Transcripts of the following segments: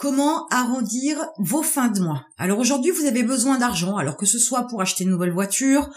Comment arrondir vos fins de mois. Alors aujourd'hui, vous avez besoin d'argent, alors que ce soit pour acheter une nouvelle voiture,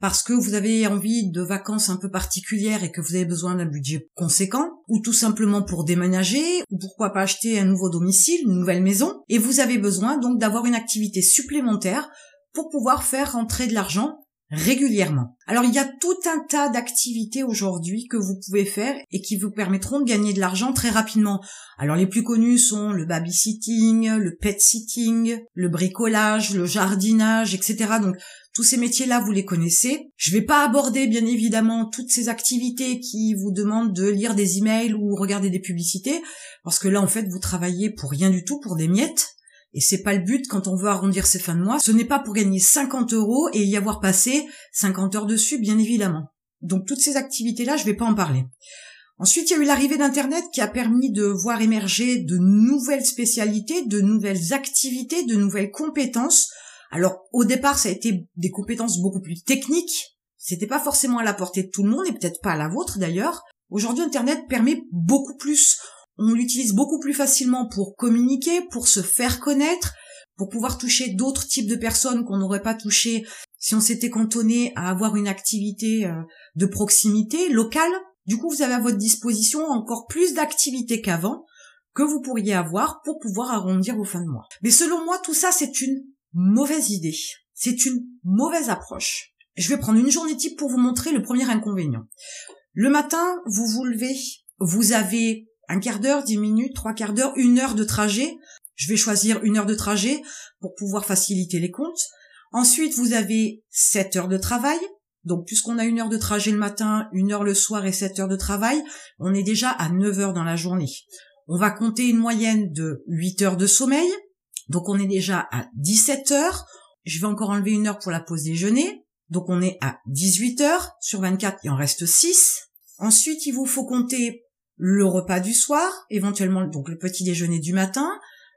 parce que vous avez envie de vacances un peu particulières et que vous avez besoin d'un budget conséquent, ou tout simplement pour déménager, ou pourquoi pas acheter un nouveau domicile, une nouvelle maison, et vous avez besoin donc d'avoir une activité supplémentaire pour pouvoir faire rentrer de l'argent régulièrement. Alors il y a tout un tas d'activités aujourd'hui que vous pouvez faire et qui vous permettront de gagner de l'argent très rapidement. Alors les plus connus sont le babysitting, le pet sitting, le bricolage, le jardinage, etc. Donc tous ces métiers-là, vous les connaissez. Je vais pas aborder bien évidemment toutes ces activités qui vous demandent de lire des emails ou regarder des publicités, parce que là en fait vous travaillez pour rien du tout, pour des miettes. Et c'est pas le but quand on veut arrondir ses fins de mois. Ce n'est pas pour gagner 50 euros et y avoir passé 50 heures dessus, bien évidemment. Donc toutes ces activités-là, je vais pas en parler. Ensuite, il y a eu l'arrivée d'Internet qui a permis de voir émerger de nouvelles spécialités, de nouvelles activités, de nouvelles compétences. Alors, au départ, ça a été des compétences beaucoup plus techniques. C'était pas forcément à la portée de tout le monde et peut-être pas à la vôtre d'ailleurs. Aujourd'hui, Internet permet beaucoup plus on l'utilise beaucoup plus facilement pour communiquer, pour se faire connaître, pour pouvoir toucher d'autres types de personnes qu'on n'aurait pas touché si on s'était cantonné à avoir une activité euh, de proximité locale. Du coup, vous avez à votre disposition encore plus d'activités qu'avant que vous pourriez avoir pour pouvoir arrondir vos fins de mois. Mais selon moi, tout ça, c'est une mauvaise idée. C'est une mauvaise approche. Je vais prendre une journée type pour vous montrer le premier inconvénient. Le matin, vous vous levez, vous avez un quart d'heure, dix minutes, trois quarts d'heure, une heure de trajet. Je vais choisir une heure de trajet pour pouvoir faciliter les comptes. Ensuite, vous avez sept heures de travail. Donc, puisqu'on a une heure de trajet le matin, une heure le soir et sept heures de travail, on est déjà à neuf heures dans la journée. On va compter une moyenne de huit heures de sommeil. Donc, on est déjà à 17 heures. Je vais encore enlever une heure pour la pause déjeuner. Donc, on est à 18 heures. Sur 24, il en reste 6. Ensuite, il vous faut compter le repas du soir, éventuellement donc le petit déjeuner du matin,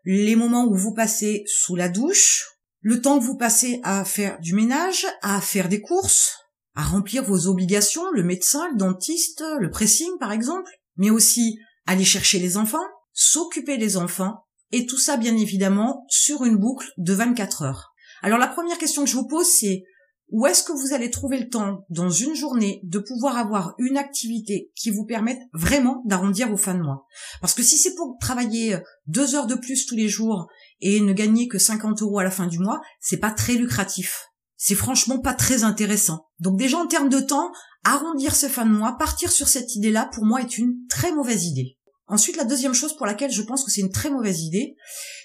les moments où vous passez sous la douche, le temps que vous passez à faire du ménage, à faire des courses, à remplir vos obligations, le médecin, le dentiste, le pressing par exemple, mais aussi aller chercher les enfants, s'occuper des enfants, et tout ça bien évidemment sur une boucle de 24 heures. Alors la première question que je vous pose c'est où est-ce que vous allez trouver le temps dans une journée de pouvoir avoir une activité qui vous permette vraiment d'arrondir vos fins de mois? Parce que si c'est pour travailler euh, deux heures de plus tous les jours et ne gagner que 50 euros à la fin du mois, c'est pas très lucratif. C'est franchement pas très intéressant. Donc déjà en termes de temps, arrondir ses fins de mois, partir sur cette idée-là, pour moi est une très mauvaise idée. Ensuite, la deuxième chose pour laquelle je pense que c'est une très mauvaise idée,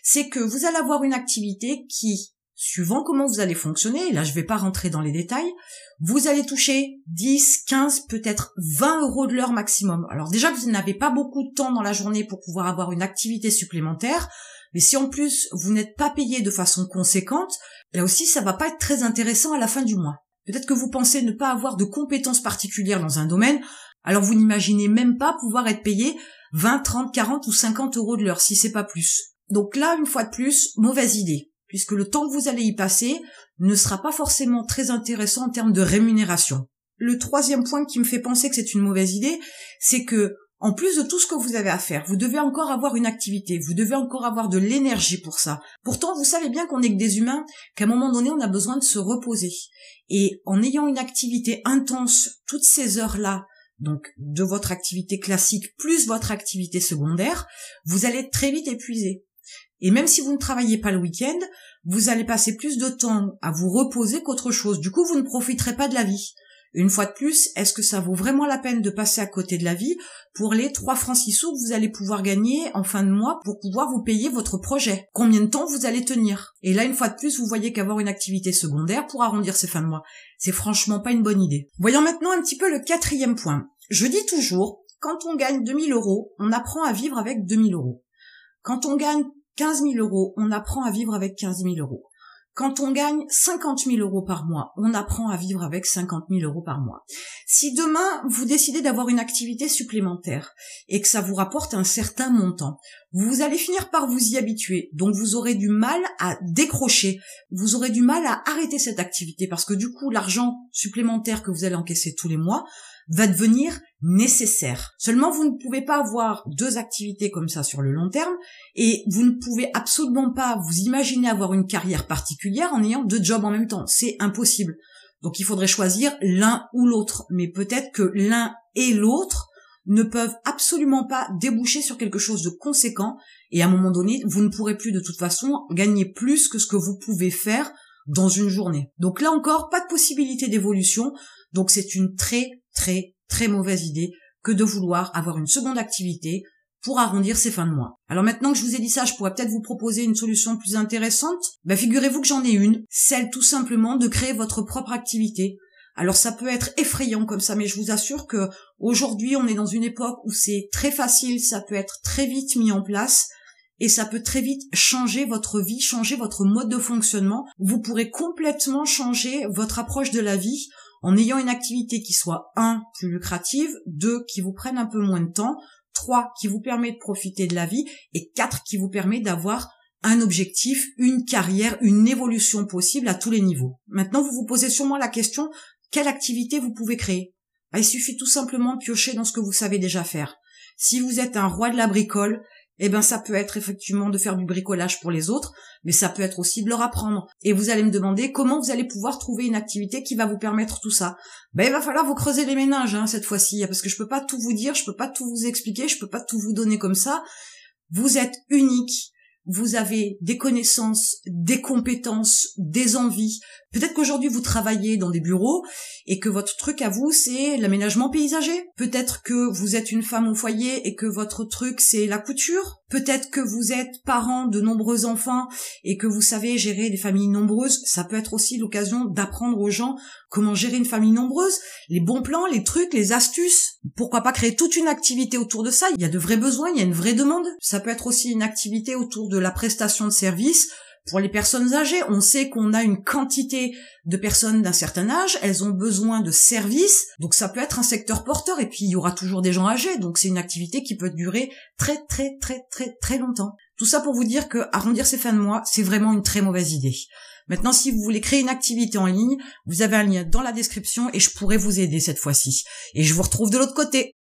c'est que vous allez avoir une activité qui suivant comment vous allez fonctionner, là je vais pas rentrer dans les détails, vous allez toucher 10, 15, peut-être 20 euros de l'heure maximum. Alors déjà vous n'avez pas beaucoup de temps dans la journée pour pouvoir avoir une activité supplémentaire, mais si en plus vous n'êtes pas payé de façon conséquente, là aussi ça va pas être très intéressant à la fin du mois. Peut-être que vous pensez ne pas avoir de compétences particulières dans un domaine, alors vous n'imaginez même pas pouvoir être payé 20, 30, 40 ou 50 euros de l'heure, si c'est pas plus. Donc là, une fois de plus, mauvaise idée puisque le temps que vous allez y passer ne sera pas forcément très intéressant en termes de rémunération. Le troisième point qui me fait penser que c'est une mauvaise idée, c'est que en plus de tout ce que vous avez à faire, vous devez encore avoir une activité, vous devez encore avoir de l'énergie pour ça. Pourtant, vous savez bien qu'on est que des humains, qu'à un moment donné, on a besoin de se reposer. Et en ayant une activité intense toutes ces heures-là, donc de votre activité classique plus votre activité secondaire, vous allez très vite épuisé. Et même si vous ne travaillez pas le week-end, vous allez passer plus de temps à vous reposer qu'autre chose. Du coup, vous ne profiterez pas de la vie. Une fois de plus, est-ce que ça vaut vraiment la peine de passer à côté de la vie pour les 3 francs 6 sous que vous allez pouvoir gagner en fin de mois pour pouvoir vous payer votre projet? Combien de temps vous allez tenir? Et là, une fois de plus, vous voyez qu'avoir une activité secondaire pour arrondir ces fins de mois, c'est franchement pas une bonne idée. Voyons maintenant un petit peu le quatrième point. Je dis toujours, quand on gagne 2000 euros, on apprend à vivre avec 2000 euros. Quand on gagne 15 000 euros, on apprend à vivre avec 15 000 euros. Quand on gagne 50 000 euros par mois, on apprend à vivre avec 50 000 euros par mois. Si demain, vous décidez d'avoir une activité supplémentaire et que ça vous rapporte un certain montant, vous allez finir par vous y habituer. Donc vous aurez du mal à décrocher. Vous aurez du mal à arrêter cette activité parce que du coup, l'argent supplémentaire que vous allez encaisser tous les mois va devenir nécessaire. Seulement, vous ne pouvez pas avoir deux activités comme ça sur le long terme et vous ne pouvez absolument pas vous imaginer avoir une carrière particulière en ayant deux jobs en même temps. C'est impossible. Donc il faudrait choisir l'un ou l'autre. Mais peut-être que l'un et l'autre ne peuvent absolument pas déboucher sur quelque chose de conséquent et à un moment donné, vous ne pourrez plus de toute façon gagner plus que ce que vous pouvez faire dans une journée. Donc là encore, pas de possibilité d'évolution. Donc c'est une très très très mauvaise idée que de vouloir avoir une seconde activité pour arrondir ses fins de mois. Alors maintenant que je vous ai dit ça, je pourrais peut-être vous proposer une solution plus intéressante. Ben figurez-vous que j'en ai une, celle tout simplement de créer votre propre activité. Alors ça peut être effrayant comme ça, mais je vous assure que aujourd'hui on est dans une époque où c'est très facile, ça peut être très vite mis en place et ça peut très vite changer votre vie, changer votre mode de fonctionnement. Vous pourrez complètement changer votre approche de la vie en ayant une activité qui soit un plus lucrative, deux qui vous prenne un peu moins de temps, trois qui vous permet de profiter de la vie et quatre qui vous permet d'avoir un objectif, une carrière, une évolution possible à tous les niveaux. Maintenant, vous vous posez sûrement la question quelle activité vous pouvez créer? Bah, Il suffit tout simplement de piocher dans ce que vous savez déjà faire. Si vous êtes un roi de la bricole, eh ben ça peut être effectivement de faire du bricolage pour les autres, mais ça peut être aussi de leur apprendre. Et vous allez me demander comment vous allez pouvoir trouver une activité qui va vous permettre tout ça. Ben il va falloir vous creuser les ménages hein, cette fois-ci, parce que je peux pas tout vous dire, je peux pas tout vous expliquer, je peux pas tout vous donner comme ça. Vous êtes unique, vous avez des connaissances, des compétences, des envies. Peut-être qu'aujourd'hui vous travaillez dans des bureaux et que votre truc à vous c'est l'aménagement paysager. Peut-être que vous êtes une femme au foyer et que votre truc c'est la couture. Peut-être que vous êtes parent de nombreux enfants et que vous savez gérer des familles nombreuses. Ça peut être aussi l'occasion d'apprendre aux gens comment gérer une famille nombreuse, les bons plans, les trucs, les astuces. Pourquoi pas créer toute une activité autour de ça? Il y a de vrais besoins, il y a une vraie demande. Ça peut être aussi une activité autour de la prestation de services pour les personnes âgées. On sait qu'on a une quantité de personnes d'un certain âge, elles ont besoin de services, donc ça peut être un secteur porteur, et puis il y aura toujours des gens âgés, donc c'est une activité qui peut durer très très très très très longtemps. Tout ça pour vous dire que arrondir ses fins de mois, c'est vraiment une très mauvaise idée. Maintenant, si vous voulez créer une activité en ligne, vous avez un lien dans la description et je pourrai vous aider cette fois-ci. Et je vous retrouve de l'autre côté.